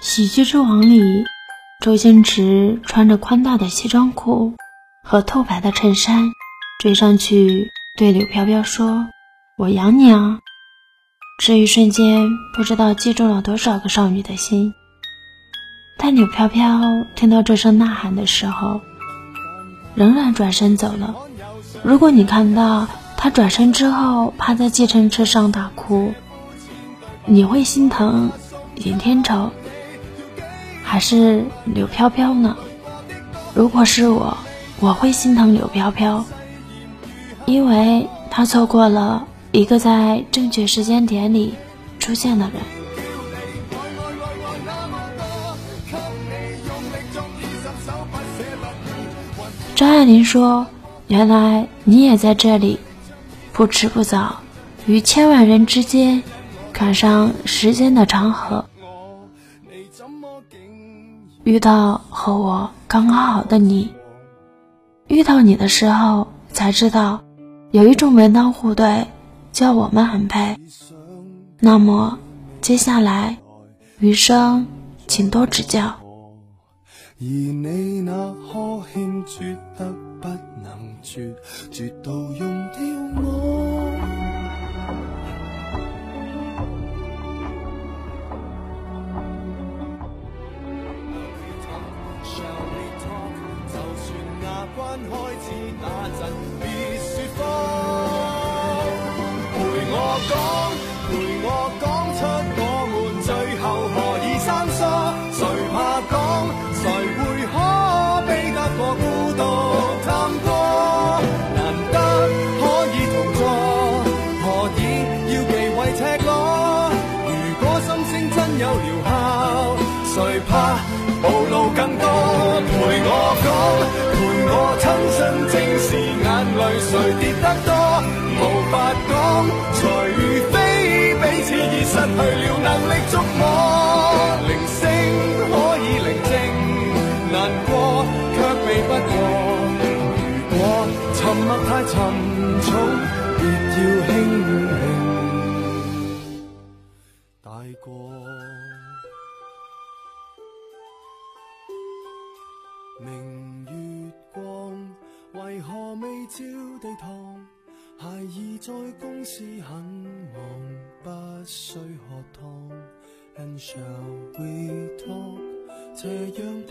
喜剧之王》里，周星驰穿着宽大的西装裤和透白的衬衫，追上去对柳飘飘说：“我养你啊！”这一瞬间，不知道击中了多少个少女的心。但柳飘飘听到这声呐喊的时候，仍然转身走了。如果你看到他转身之后趴在计程车上大哭，你会心疼尹天仇？还是柳飘飘呢？如果是我，我会心疼柳飘飘，因为她错过了一个在正确时间点里出现的人。张爱玲说：“原来你也在这里，不迟不早，于千万人之间，赶上时间的长河。”遇到和我刚刚好的你，遇到你的时候才知道，有一种门当户对，叫我们很配。那么接下来余生，请多指教。而你那呵欠绝得不能绝，绝到用掉开始那阵，别说谎，陪我讲，陪我讲出我们最后何以生疏。谁怕讲，谁会可比得过孤独探戈？难得可以同坐，何以要忌讳赤裸？如果心声真有疗效，谁怕暴露更多？陪我讲，陪我。谁跌得多，无法讲，除非彼此已失去了能力触摸。铃声可以宁静，难过却避不过。如果沉默太沉重，别要轻轻带过。明月，为何未照地堂？孩儿在公司很忙，不需喝汤。And shall we talk？斜阳